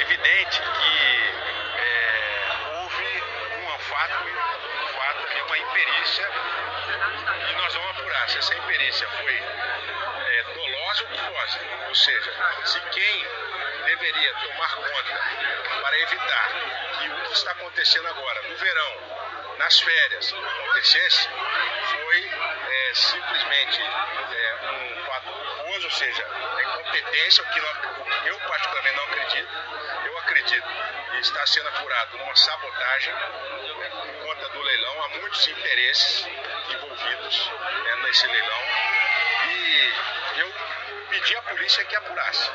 Evidente que é, houve um fato, um fato ali, uma imperícia, e nós vamos apurar se essa imperícia foi é, dolosa ou culposa. Ou seja, se quem deveria tomar conta para evitar que o que está acontecendo agora, no verão, nas férias, acontecesse, foi é, simplesmente é, um fato culposo, ou seja, a incompetência, o que não- eu particularmente não acredito. Eu acredito que está sendo apurado uma sabotagem né, por conta do leilão. Há muitos interesses envolvidos né, nesse leilão. E eu pedi à polícia que apurasse.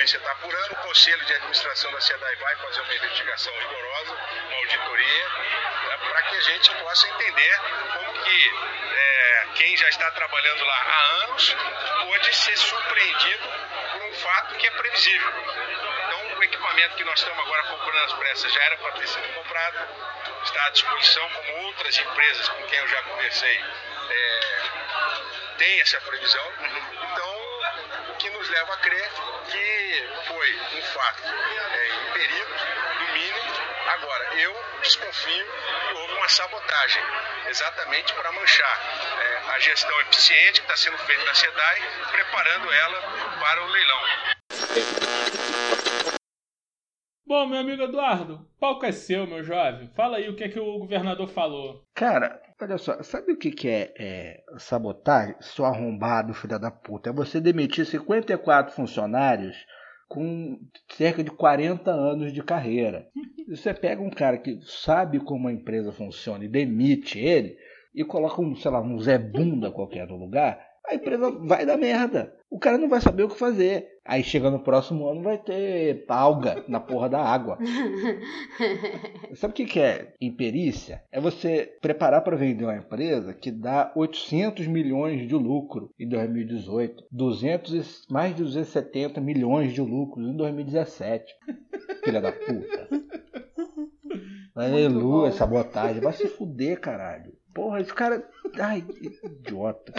Polícia está apurando, o Conselho de Administração da SEDAI vai fazer uma investigação rigorosa, uma auditoria, né, para que a gente possa entender como que é, quem já está trabalhando lá há anos pode ser surpreendido por um fato que é previsível. Então, o equipamento que nós estamos agora comprando às pressas já era para ter sido comprado, está à disposição, como outras empresas com quem eu já conversei, é, essa previsão. Então, o que nos leva a crer que foi um fato é, imperido, no mínimo. Agora, eu desconfio que houve uma sabotagem, exatamente para manchar é, a gestão eficiente que está sendo feita na SEDAI, preparando ela para o leilão. Bom, meu amigo Eduardo, palco é seu, meu jovem. Fala aí o que é que o governador falou. Cara, olha só, sabe o que, que é, é sabotagem? Seu arrombado, filha da puta. É você demitir 54 funcionários com cerca de 40 anos de carreira. Você pega um cara que sabe como a empresa funciona e demite ele, e coloca um, sei lá, um Zé Bunda qualquer no lugar, a empresa vai dar merda. O cara não vai saber o que fazer. Aí chega no próximo ano vai ter alga na porra da água. Sabe o que que é imperícia? É você preparar para vender uma empresa que dá 800 milhões de lucro em 2018, 200, e- mais de 270 milhões de lucros em 2017. Filha da puta. Aleluia, sabotagem. Vai se fuder, caralho. Porra, esse cara. Ai, idiota.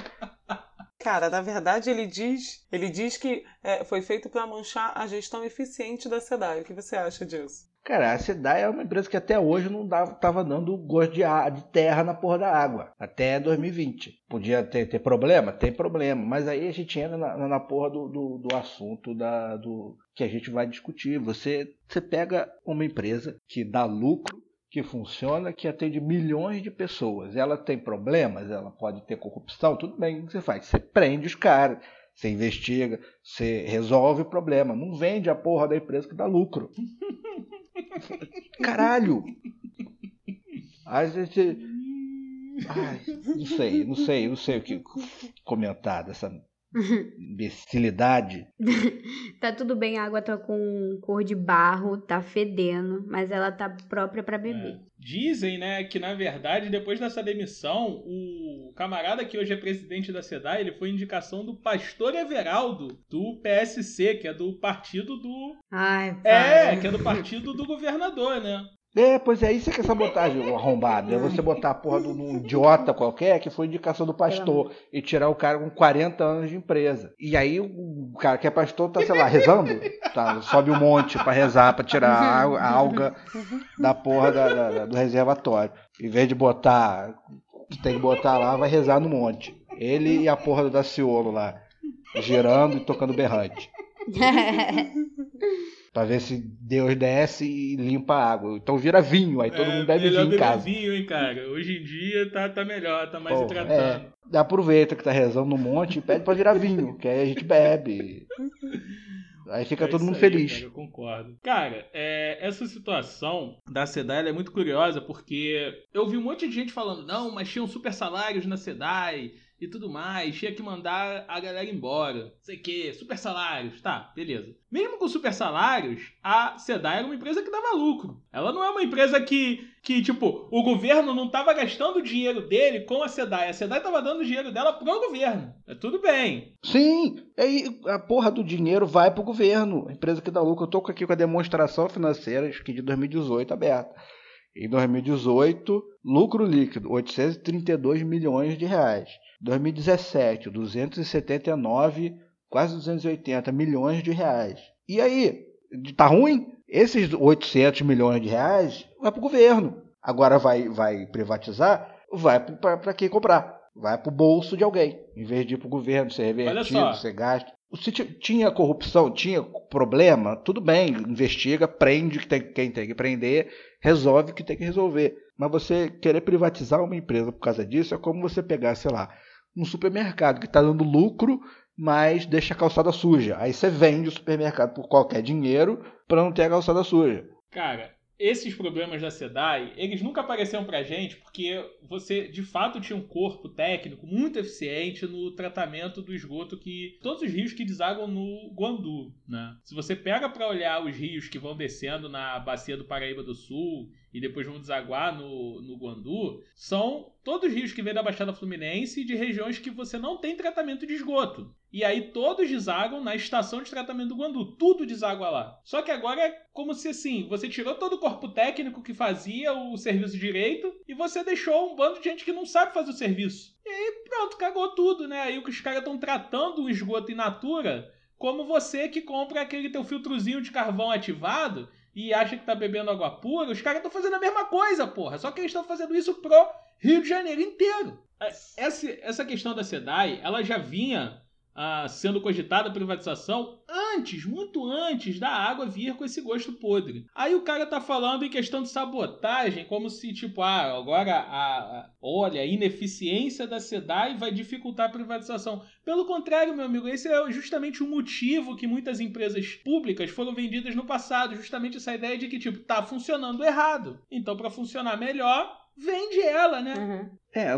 Cara, na verdade ele diz, ele diz que é, foi feito para manchar a gestão eficiente da SEDAI. O que você acha disso? Cara, a SEDAI é uma empresa que até hoje não dava, tava dando gosto de, de terra na porra da água. Até 2020. Podia ter, ter problema? Tem problema. Mas aí a gente entra na, na porra do, do, do assunto da, do, que a gente vai discutir. Você, você pega uma empresa que dá lucro, que funciona, que atende milhões de pessoas. Ela tem problemas, ela pode ter corrupção, tudo bem. O que você faz? Você prende os caras. Você investiga, você resolve o problema. Não vende a porra da empresa que dá lucro. Caralho! A gente. Ai, não sei, não sei, não sei o que comentar dessa imbecilidade. Tá tudo bem, a água tá com cor de barro, tá fedendo, mas ela tá própria pra beber. É. Dizem, né, que na verdade, depois dessa demissão, o camarada que hoje é presidente da SEDAI, ele foi indicação do pastor Everaldo, do PSC, que é do partido do. Ai, É, para. que é do partido do governador, né? É, pois é, isso que é sabotagem, arrombado. É você botar a porra de um idiota qualquer que foi indicação do pastor e tirar o cara com 40 anos de empresa. E aí o cara que é pastor tá, sei lá, rezando, tá, sobe um monte pra rezar, pra tirar a al- a alga da porra da- da- do reservatório. Em vez de botar, tem que botar lá, vai rezar no monte. Ele e a porra do Daciolo lá, girando e tocando berrante. Pra ver se Deus desce e limpa a água. Então vira vinho, aí todo É, mundo bebe vinho em casa. vinho, hein, cara. Hoje em dia tá, tá melhor, tá mais Pô, hidratando. é, aproveita que tá rezando no monte e pede pra virar vinho, que aí a gente bebe. Aí fica É todo mundo aí, feliz. Cara, eu concordo. Cara, é, essa situação da SEDAI é muito curiosa porque eu vi um monte de gente falando, não, mas tinham super salários na SEDAI e tudo mais, tinha que mandar a galera embora. Sei que, super salários, tá, beleza. Mesmo com super salários, a SEDAI era uma empresa que dava lucro. Ela não é uma empresa que, que tipo, o governo não tava gastando o dinheiro dele com a SEDAI. A SEDAI tava dando o dinheiro dela pro governo. É tudo bem. Sim, aí a porra do dinheiro vai pro governo. Empresa que dá lucro. Eu tô aqui com a demonstração financeira, de 2018 aberta. Em 2018, lucro líquido, 832 milhões de reais. 2017, 279, quase 280 milhões de reais. E aí, tá ruim? Esses 800 milhões de reais vai pro governo. Agora vai, vai privatizar, vai para quem comprar. Vai pro bolso de alguém. Em vez de ir pro governo ser revertido, ser gasto. Se ti- tinha corrupção, tinha problema, tudo bem, investiga, prende quem tem que prender, resolve o que tem que resolver. Mas você querer privatizar uma empresa por causa disso é como você pegar, sei lá, um supermercado que está dando lucro, mas deixa a calçada suja. Aí você vende o supermercado por qualquer dinheiro para não ter a calçada suja. Cara, esses problemas da SEDAI, eles nunca apareceram pra gente porque você, de fato, tinha um corpo técnico muito eficiente no tratamento do esgoto que... Todos os rios que desaguam no Guandu, né? Se você pega pra olhar os rios que vão descendo na bacia do Paraíba do Sul e depois vão desaguar no, no Guandu, são todos rios que vêm da Baixada Fluminense e de regiões que você não tem tratamento de esgoto. E aí todos desaguam na estação de tratamento do Guandu. Tudo deságua lá. Só que agora é como se assim, você tirou todo o corpo técnico que fazia o serviço direito e você deixou um bando de gente que não sabe fazer o serviço. E aí pronto, cagou tudo, né? Aí os caras estão tratando o esgoto in natura como você que compra aquele teu filtrozinho de carvão ativado e acha que tá bebendo água pura, os caras estão fazendo a mesma coisa, porra. Só que eles estão fazendo isso pro Rio de Janeiro inteiro. Essa, essa questão da SEDAI, ela já vinha ah, sendo cogitada a privatização antes, muito antes da água vir com esse gosto podre. Aí o cara tá falando em questão de sabotagem, como se, tipo, ah, agora a, a- olha, a ineficiência da SEDAI vai dificultar a privatização. Pelo contrário, meu amigo, esse é justamente o motivo que muitas empresas públicas foram vendidas no passado, justamente essa ideia de que, tipo, tá funcionando errado. Então, para funcionar melhor, vende ela, né? Uhum. É,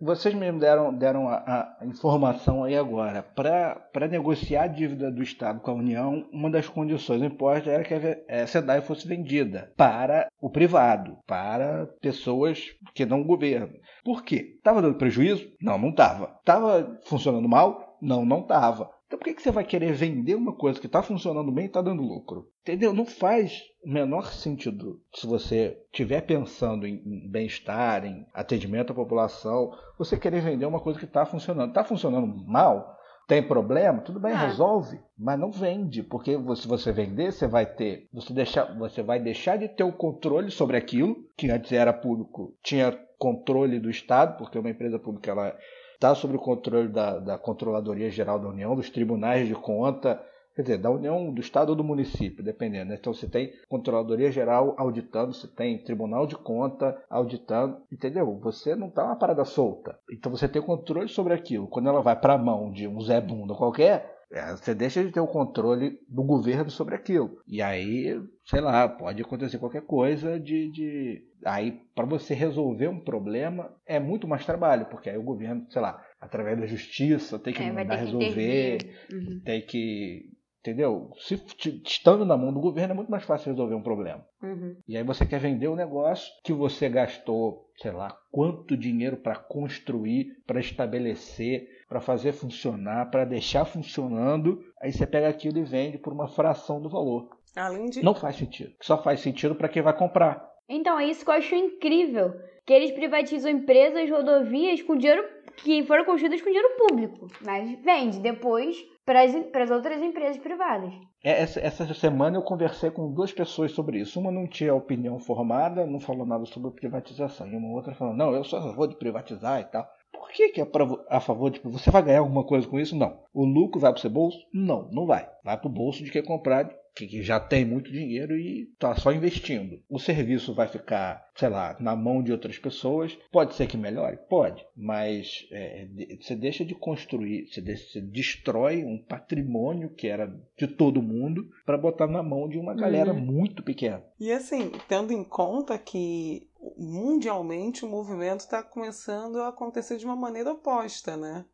vocês mesmo deram, deram a, a informação aí agora. Para negociar a dívida do Estado com a União, uma das condições impostas era que a SEDAI fosse vendida para o privado, para pessoas que não governam. Por quê? Estava dando prejuízo? Não, não estava. Estava funcionando mal? Não, não estava. Então por que, que você vai querer vender uma coisa que está funcionando bem e está dando lucro? Entendeu? Não faz o menor sentido se você estiver pensando em, em bem-estar, em atendimento à população, você querer vender uma coisa que está funcionando. Está funcionando mal? Tem problema? Tudo bem, Ah. resolve, mas não vende, porque se você vender, você vai ter, você, deixar, você vai deixar de ter o controle sobre aquilo que antes era público, tinha controle do Estado, porque uma empresa pública ela está sob o controle da, da Controladoria Geral da União, dos tribunais de conta, quer dizer, da União, do Estado ou do município, dependendo. né? Então você tem Controladoria Geral auditando, você tem Tribunal de Conta auditando, entendeu? Você não está uma parada solta. Então você tem controle sobre aquilo. Quando ela vai para a mão de um Zé Bunda qualquer, você deixa de ter o controle do governo sobre aquilo. E aí, sei lá, pode acontecer qualquer coisa de. de... Aí, para você resolver um problema, é muito mais trabalho, porque aí o governo, sei lá, através da justiça, tem que É, mandar que resolver. Uhum. tem que. Entendeu? Se estando na mão do governo, é muito mais fácil resolver um problema. Uhum. E aí você quer vender um negócio que você gastou, sei lá, quanto dinheiro para construir, para estabelecer, para fazer funcionar, para deixar funcionando. Aí você pega aquilo e vende por uma fração do valor. Além de. Não faz sentido. Só faz sentido para quem vai comprar. Então, é isso que eu acho incrível. Que eles privatizam empresas, rodovias com dinheiro que foram construídas com dinheiro público. Mas vende depois para as outras empresas privadas. É, Essa, essa semana eu conversei com duas pessoas sobre isso. Uma não tinha opinião formada, não falou nada sobre privatização. E uma outra falou, não, eu a favor de privatizar e tal. Por que, que é pra a favor de. Você vai ganhar alguma coisa com isso? Não. O lucro vai para o seu bolso? Não, não vai. Vai para o bolso de quem comprar, que, que já tem muito dinheiro e está só investindo. O serviço vai ficar, sei lá, na mão de outras pessoas. Pode ser que melhore? Pode. Mas é, você deixa de construir, você, de- você destrói um patrimônio que era de todo mundo para botar na mão de uma galera Uhum. muito pequena. E assim, tendo em conta que mundialmente o movimento está começando a acontecer de uma maneira oposta, né?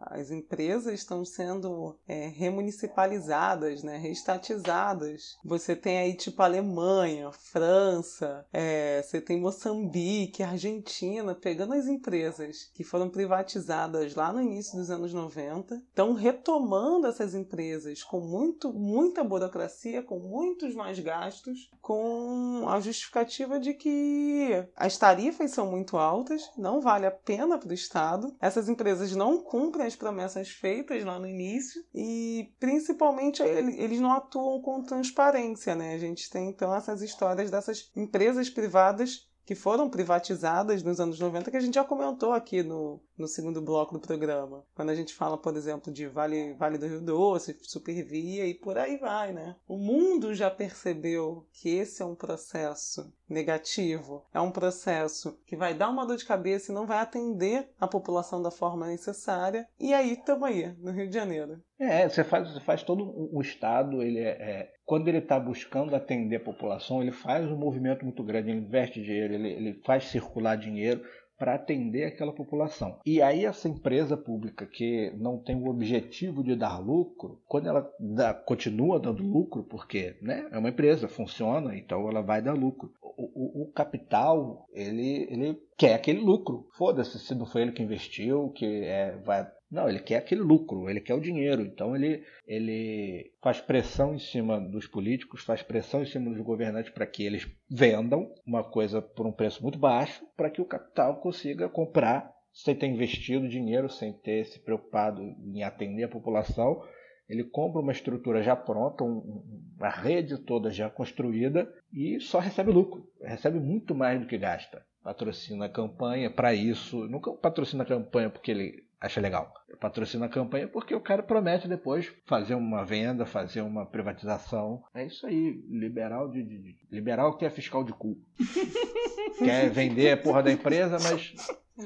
As empresas estão sendo é, remunicipalizadas, né? Reestatizadas. Você tem aí tipo Alemanha, França, é, você tem Moçambique, Argentina, pegando as empresas que foram privatizadas lá no início dos anos 90, estão retomando essas empresas com muito, muita burocracia, com muitos mais gastos, com a justificativa de que as tarifas são muito altas, não vale a pena para o Estado, essas empresas não cumprem as promessas feitas lá no início e principalmente ele- eles não atuam com transparência, né? A gente tem então essas histórias dessas empresas privadas que foram privatizadas nos anos 90, que a gente já comentou aqui no, no segundo bloco do programa. Quando a gente fala, por exemplo, de Vale, vale do Rio Doce, Supervia e por aí vai, né? O mundo já percebeu que esse é um processo negativo, é um processo que vai dar uma dor de cabeça e não vai atender a população da forma necessária. E aí estamos aí, no Rio de Janeiro. É, você faz, você faz todo o Estado, ele é, é- quando ele está buscando atender a população, ele faz um movimento muito grande, ele investe dinheiro, ele, ele faz circular dinheiro para atender aquela população. E aí essa empresa pública que não tem o objetivo de dar lucro, quando ela dá- continua dando lucro, porque né, é uma empresa, funciona, então ela vai dar lucro. O, o- o capital, ele, ele quer aquele lucro. Foda-se se não foi ele que investiu, que é, vai não, ele quer aquele lucro, ele quer o dinheiro. Então ele, ele faz pressão em cima dos políticos, faz pressão em cima dos governantes para que eles vendam uma coisa por um preço muito baixo, para que o capital consiga comprar sem ter investido dinheiro, sem ter se preocupado em atender a população. Ele compra uma estrutura já pronta, um- um- uma rede toda já construída e só recebe lucro. Recebe muito mais do que gasta. Patrocina a campanha para isso. Nunca patrocina a campanha porque ele acha legal. Patrocina a campanha porque o cara promete depois fazer uma venda, fazer uma privatização. É isso aí. Liberal de, de- de- liberal que é fiscal de cu. Quer vender a porra da empresa, mas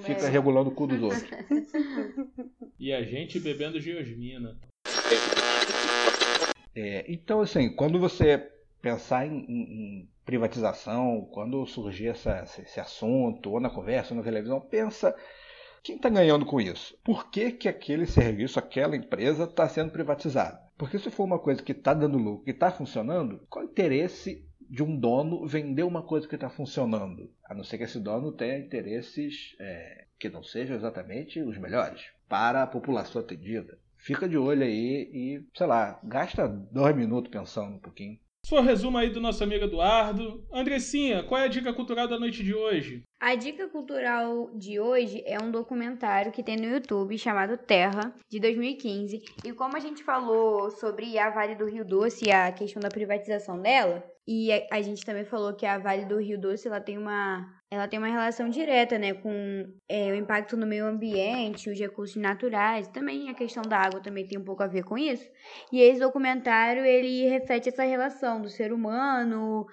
fica É. regulando o cu dos outros. E a gente bebendo geosmina. É, então, assim, quando você pensar em, em- em privatização, quando surgir essa- esse, esse assunto, ou na conversa, ou na televisão, pensa quem está ganhando com isso? Por que, que aquele serviço, aquela empresa está sendo privatizada? Porque se for uma coisa que está dando lucro, que está funcionando, qual o interesse de um dono vender uma coisa que está funcionando? A não ser que esse dono tenha interesses é, que não sejam exatamente os melhores para a população atendida. Fica de olho aí e, sei lá, gasta dois minutos pensando um pouquinho. O resumo aí do nosso amigo Eduardo. Andressinha, qual é a dica cultural da noite de hoje? A dica cultural de hoje é um documentário que tem no YouTube chamado Terra, de 2015. E como a gente falou sobre a Vale do Rio Doce e a questão da privatização dela, e a gente também falou que a Vale do Rio Doce ela tem uma, ela tem uma relação direta né, com é, o impacto no meio ambiente, os recursos naturais, também a questão da água também tem um pouco a ver com isso. E esse documentário ele reflete essa relação do ser humano,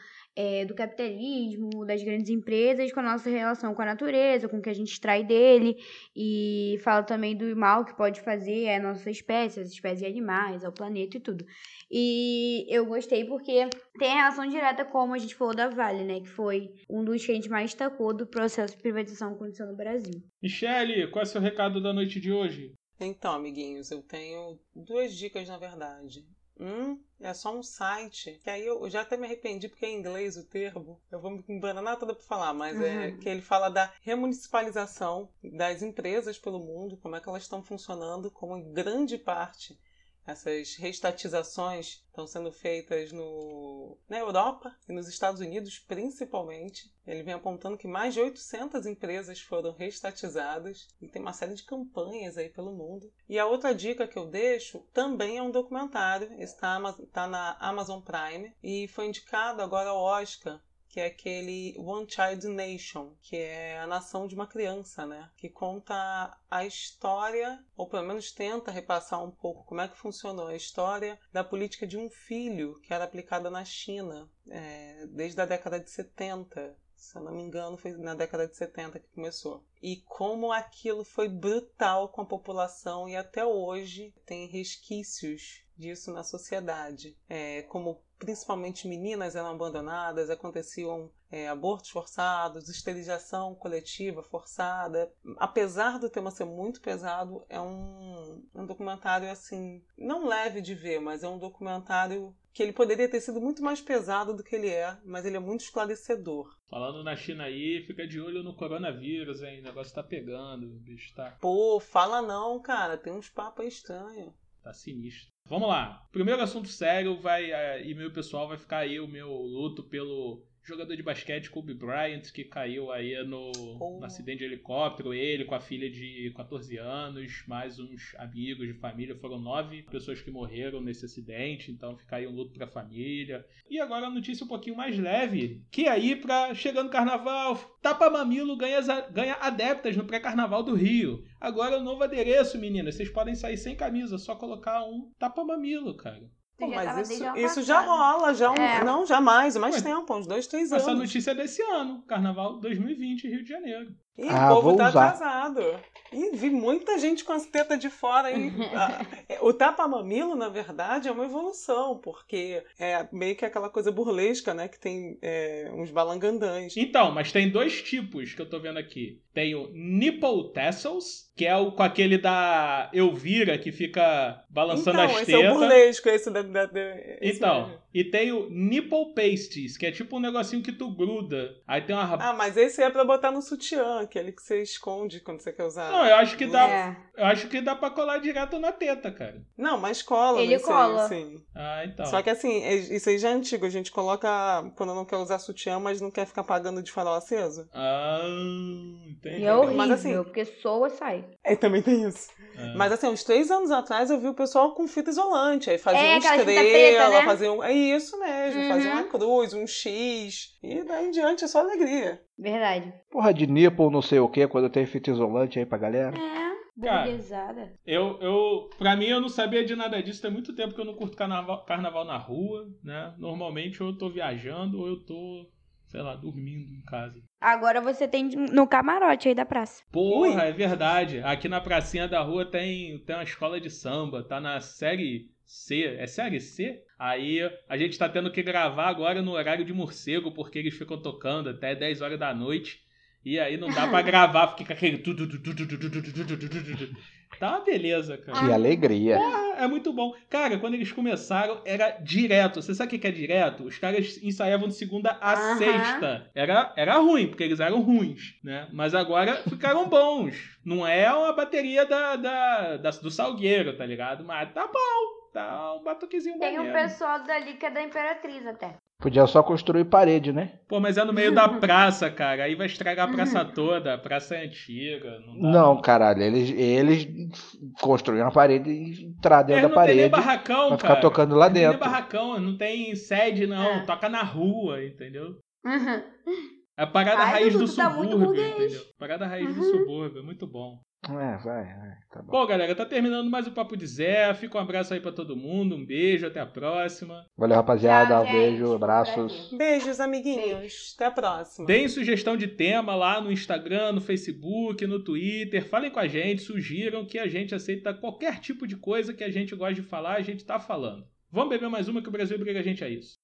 é, do capitalismo, das grandes empresas, com a nossa relação com a natureza, com o que a gente extrai dele, e fala também do mal que pode fazer a nossa espécie, as espécies de animais, ao planeta e tudo. E eu gostei porque tem relação direta, como a gente falou da Vale, né? Que foi um dos que a gente mais destacou do processo de privatização que aconteceu no Brasil. Michele, qual é o seu recado da noite de hoje? Então, amiguinhos, eu tenho duas dicas na verdade. Um é só um site, que aí eu já até me arrependi porque é em inglês o termo. Eu vou me embananar toda pra falar, mas é Uhum. que ele fala da remunicipalização das empresas pelo mundo, como é que elas estão funcionando, como em grande parte essas reestatizações estão sendo feitas no, na Europa e nos Estados Unidos principalmente. Ele vem apontando que mais de 800 empresas foram reestatizadas e tem uma série de campanhas aí pelo mundo. E a outra dica que eu deixo também é um documentário, está tá na Amazon Prime e foi indicado agora ao Oscar que é aquele One Child Nation, que é a nação de uma criança, né? Que conta a história, ou pelo menos tenta repassar um pouco como é que funcionou a história da política de um filho que era aplicada na China é, desde a década de 70. Se eu não me engano, foi na década de 70 que começou. E como aquilo foi brutal com a população e até hoje tem resquícios disso na sociedade. É, como principalmente meninas eram abandonadas, aconteciam é, abortos forçados, esterilização coletiva forçada. Apesar do tema ser muito pesado, é um, um documentário assim, não leve de ver, mas é um documentário que ele poderia ter sido muito mais pesado do que ele é, mas ele é muito esclarecedor. Falando na China aí, fica de olho no coronavírus, hein? O negócio tá pegando, o bicho tá, Pô, fala não, cara, tem uns papos estranhos. tá sinistro. Vamos lá. Primeiro assunto sério, vai é, e meu pessoal vai ficar aí o meu luto pelo jogador de basquete Kobe Bryant que caiu aí no, Oh. no acidente de helicóptero. Ele com a filha de 14 anos, mais uns amigos de família. Foram nove pessoas que morreram nesse acidente, então fica aí um luto pra família. E agora a notícia um pouquinho mais leve, que aí pra chegando carnaval, Tapa Mamilo ganha, ganha adeptas no pré-carnaval do Rio. Agora o novo adereço, meninas, vocês podem sair sem camisa, só colocar um Tapa Mamilo, cara. Pô, mas isso, isso já rola, já há um- É. não, jamais, mais Ué, tempo, uns dois, três anos. Essa notícia é desse ano, Carnaval 2020, Rio de Janeiro. Ih, Ah, o povo vou tá usar. atrasado. Ih, vi muita gente com as tetas de fora aí. Ah, é, o tapa-mamilo, na verdade, é uma evolução, porque é meio que aquela coisa burlesca, né? Que tem é, uns balangandãs. Então, mas tem dois tipos que eu tô vendo aqui. Tem o Nipple Tassels, que é o com aquele da Elvira, que fica balançando então, as esse é o tetas. burlesco, esse da. da, da esse Então, mesmo. e tem o Nipple Pasties, que é tipo um negocinho que tu gruda. Aí tem uma Ah, mas esse é pra botar no sutiã, aquele que você esconde quando você quer usar. Não, eu acho que dá, É. eu acho que dá para colar direto na teta, cara. Não, mas cola. Ele cola. sim. Ah, então. Só que assim, é- isso aí já é antigo. A gente coloca quando não quer usar sutiã, mas não quer ficar pagando de farol aceso. Ah, entendi. E é horrível, Mas assim- porque soa sai. É, também tem isso. Ah. Mas assim, uns três anos atrás eu vi o pessoal com fita isolante. Aí fazia É, uma estrela, preta, né? fazia um... É isso mesmo, Uhum. fazia uma cruz, um X. E daí em diante é só alegria. Verdade. Porra de nipple, não sei o que, quando tem fita isolante aí pra galera. É, Cara, burguesada. Eu, eu, pra mim, eu não sabia de nada disso. Tem muito tempo que eu não curto carnaval, carnaval na rua, né? Normalmente ou eu tô viajando ou eu tô, sei lá, dormindo em casa. Agora você tem no camarote aí da praça. Porra, é verdade. Aqui na pracinha da rua tem, tem uma escola de samba. Tá na série C. É série C? Aí a gente está tendo que gravar agora no horário de morcego, porque eles ficam tocando até 10 horas da noite. E aí não dá para gravar, fica aquele. Tá uma beleza, cara. Que alegria. É, é, muito bom. Cara, quando eles começaram, era direto. Você sabe o que é direto? Os caras ensaiavam de segunda a sexta. Era, era ruim, porque eles eram ruins, né? Mas agora ficaram bons. Não é uma bateria da, da, da do Salgueiro, tá ligado? Mas tá bom. Tá um batuquezinho Tem um pessoal dali que é da Imperatriz até. Podia só construir parede, né? Pô, mas é no meio da praça, cara. Aí vai estragar a praça toda. A praça é antiga. Não, dá, Não, caralho, eles, eles construíram uma parede e entrar dentro da não tem nem parede barracão, pra ficar cara. tocando lá Não tem dentro. barracão, não tem sede, não. É. Toca na rua, entendeu? Uhum. É a parada Ai, raiz do tu tá subúrbio, entendeu? Parada raiz do Uhum. subúrbio, muito bom. É, vai, vai, tá bom. Bom, galera, tá terminando mais o Papo de Zé. Fica um abraço aí pra todo mundo. Um beijo, até a próxima. Valeu, rapaziada. Tchau, um beijo, abraços. Beijos, amiguinhos. Até a próxima. Deem sugestão de tema lá no Instagram, no Facebook, no Twitter. Falem com a gente, sugiram que a gente aceita qualquer tipo de coisa que a gente gosta de falar, a gente tá falando. Vamos beber mais uma que o Brasil briga a gente a isso.